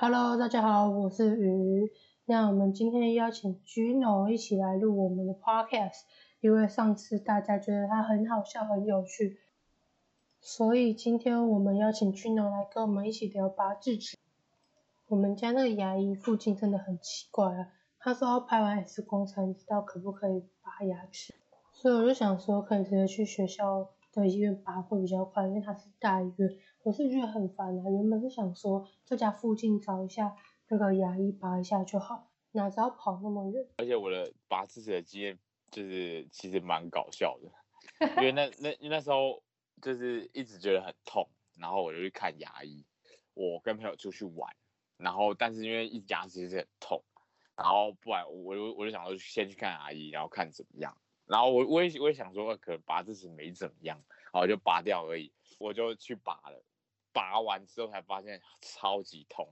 Hello，大家好，我是鱼。那我们今天邀请 Gino 一起来录我们的 Podcast，因为上次大家觉得他很好笑、很有趣，所以今天我们邀请 Gino 来跟我们一起聊拔智齿。我们家那个牙医附近真的很奇怪啊，他说要拍完 X 光才知道可不可以拔牙齿，所以我就想说可以直接去学校的医院拔会比较快，因为它是大医院。我是觉得很烦啊，原本是想说在家附近找一下那个牙医拔一下就好，哪知道跑那么远。而且我的拔智齿的经验就是其实蛮搞笑的，因为那那那时候就是一直觉得很痛，然后我就去看牙医。我跟朋友出去玩，然后但是因为一直牙齿一直很痛，然后不然我就我就想说先去看牙医，然后看怎么样。然后我我也我也想说可能拔智齿没怎么样，然后就拔掉而已，我就去拔了。拔完之后才发现超级痛，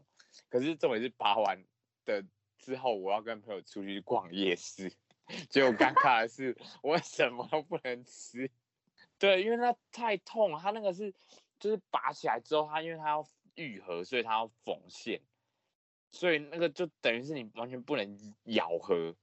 可是重点是拔完的之后，我要跟朋友出去逛夜市，结果尴尬的是我什么都不能吃。对，因为它太痛了，它那个是就是拔起来之后，它因为它要愈合，所以它要缝线，所以那个就等于是你完全不能咬合。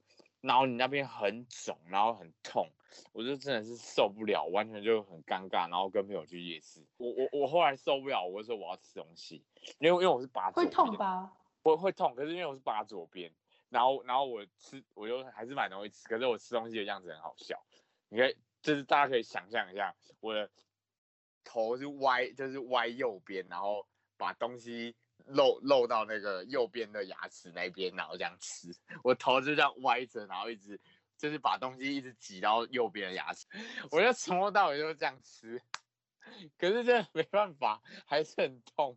然后你那边很肿，然后很痛，我就真的是受不了，完全就很尴尬。然后跟朋友去夜市，我我我后来受不了，我就说我要吃东西，因为因为我是拔会痛吧？我会痛，可是因为我是拔左边，然后然后我吃，我就还是蛮容易吃，可是我吃东西的样子很好笑。你可以就是大家可以想象一下，我的头是歪，就是歪右边，然后把东西。漏漏到那个右边的牙齿那边，然后这样吃，我头就这样歪着，然后一直就是把东西一直挤到右边的牙齿，我就从头到尾就这样吃，可是真的没办法，还是很痛，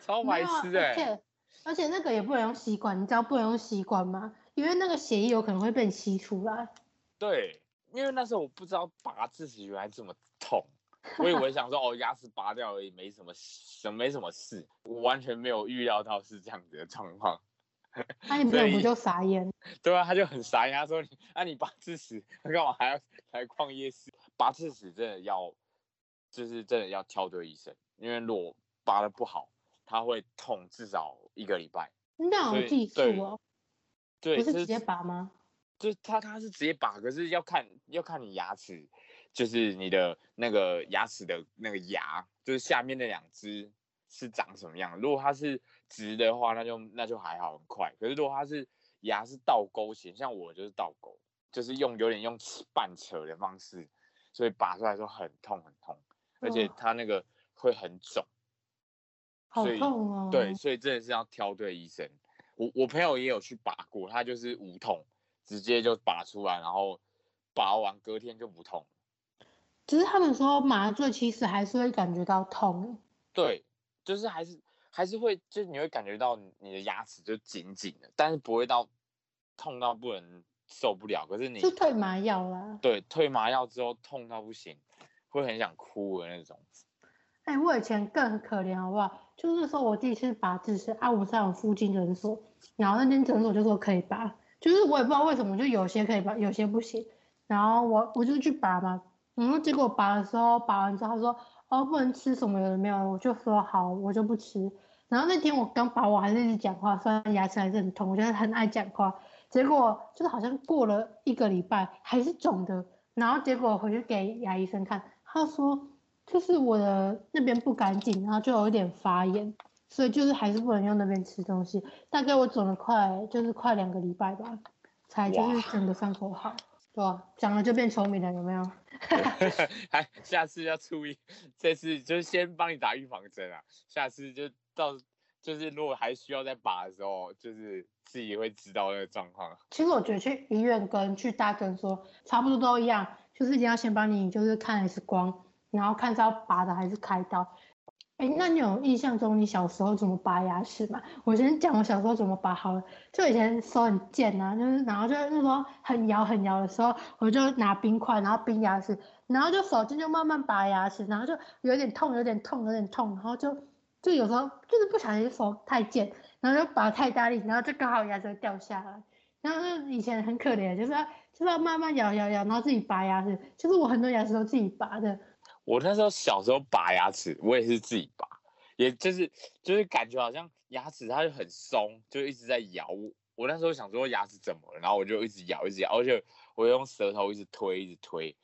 超白痴哎！而且而且那个也不能用吸管，你知道不能用吸管吗？因为那个血液有可能会被吸出来。对，因为那时候我不知道拔智齿原来这么痛。我以为想说哦，牙齿拔掉而已，没什么，什没什么事。我完全没有预料到是这样子的状况。那你朋友不就傻眼？对啊，他就很傻眼。他说：“你，那你拔智齿，他干嘛还要来逛夜市？拔智齿真的要，就是真的要挑对医生，因为如果拔的不好，他会痛至少一个礼拜。那有技术哦？对，不是直接拔吗？就是他他是直接拔，可是要看要看你牙齿。”就是你的那个牙齿的那个牙，就是下面那两只是长什么样？如果它是直的话，那就那就还好，很快。可是如果它是牙是倒钩型，像我就是倒钩，就是用有点用半扯的方式，所以拔出来说很痛很痛，而且它那个会很肿，好痛哦。对，所以真的是要挑对医生。我我朋友也有去拔过，他就是无痛，直接就拔出来，然后拔完隔天就不痛。只是他们说麻醉其实还是会感觉到痛，对，就是还是还是会，就是你会感觉到你的牙齿就紧紧的，但是不会到痛到不能受不了。可是你是退麻药啦，对，退麻药之后痛到不行，会很想哭的那种。哎，我以前更可怜好不好？就是说我第一次拔智齿啊，我是在附近诊所，然后那间诊所就说可以拔，就是我也不知道为什么，就有些可以拔，有些不行，然后我我就去拔嘛。然后结果拔的时候，拔完之后他说：“哦，不能吃什么有的没有。”我就说：“好，我就不吃。”然后那天我刚拔，我还是一直讲话，虽然牙齿还是很痛，我觉得很爱讲话。结果就是好像过了一个礼拜还是肿的，然后结果回去给牙医生看，他说就是我的那边不干净，然后就有一点发炎，所以就是还是不能用那边吃东西。大概我肿了快就是快两个礼拜吧，才就是整个伤口好。哇，讲了就变聪明了，有没有？还下次要注意，这次就先帮你打预防针啊。下次就到，就是如果还需要再拔的时候，就是自己会知道那个状况。其实我觉得去医院跟去大诊所差不多都一样，就是一定要先帮你就是看 X 光，然后看是要拔的还是开刀。哎，那你有印象中你小时候怎么拔牙齿吗？我先讲我小时候怎么拔好了。就以前手很贱啊，就是然后就那时候很摇很摇的时候，我就拿冰块，然后冰牙齿，然后就手劲就慢慢拔牙齿，然后就有点痛，有点痛，有点痛，然后就就有时候就是不小心手太贱，然后就拔太大力，然后就刚好牙齿掉下来。然后就以前很可怜，就是要就是要慢慢咬咬咬，然后自己拔牙齿。就是我很多牙齿都自己拔的。我那时候小时候拔牙齿，我也是自己拔，也就是就是感觉好像牙齿它就很松，就一直在咬我。我那时候想说牙齿怎么了，然后我就一直咬，一直咬，而且我用舌头一直推，一直推，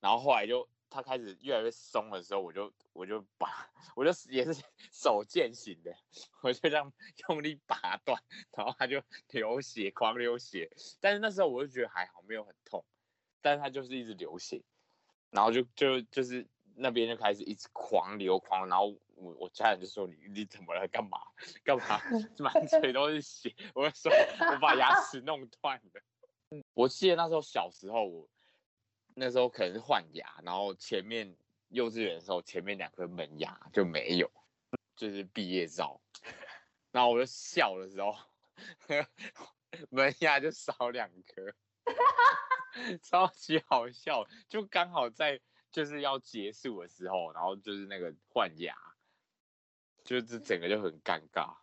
然后后来就它开始越来越松的时候，我就我就拔我就也是手贱型的，我就这样用力拔断，然后它就流血，狂流血。但是那时候我就觉得还好，没有很痛，但是它就是一直流血，然后就就就是那边就开始一直狂流狂，然后。我我家人就说你你怎么了？干嘛 干嘛？满 嘴都是血。我就说我把牙齿弄断了。我记得那时候小时候，我那时候可能是换牙，然后前面幼稚园的时候前面两颗门牙就没有，就是毕业照。然后我就笑的时候，门牙就少两颗，超级好笑。就刚好在就是要结束的时候，然后就是那个换牙。就是整个就很尴尬。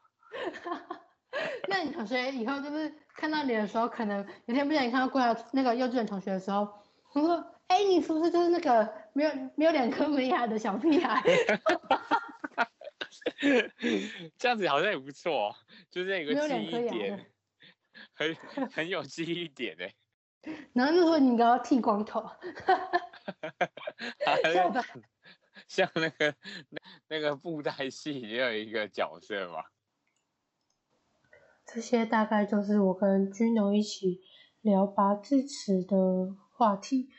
那你同学以后就是看到你的时候，可能有天不小心看到过来那个幼稚园同学的时候，他说：“哎，你是不是就是那个没有没有两颗门牙的小屁孩？”这样子好像也不错，就是一个记忆点，很很有记忆点哎。然后就说你刚刚剃光头。像那个那那个布袋戏也有一个角色嘛。这些大概就是我跟君龙一起聊拔智齿的话题。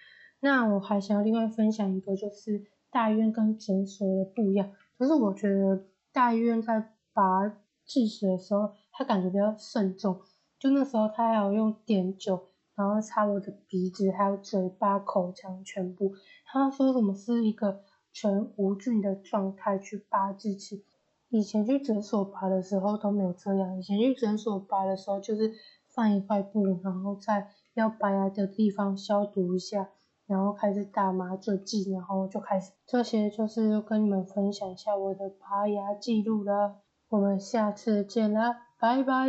那我还想要另外分享一个，就是大医院跟诊所的不一样。就是我觉得大医院在拔智齿的时候，他感觉比较慎重。就那时候他还要用碘酒，然后擦我的鼻子、还有嘴巴、口腔全部。他说什么是一个。全无菌的状态去拔智齿，以前去诊所拔的时候都没有这样。以前去诊所拔的时候，就是放一块布，然后在要拔牙的地方消毒一下，然后开始打麻醉剂，然后就开始。这些就是跟你们分享一下我的拔牙记录了。我们下次见啦，拜拜。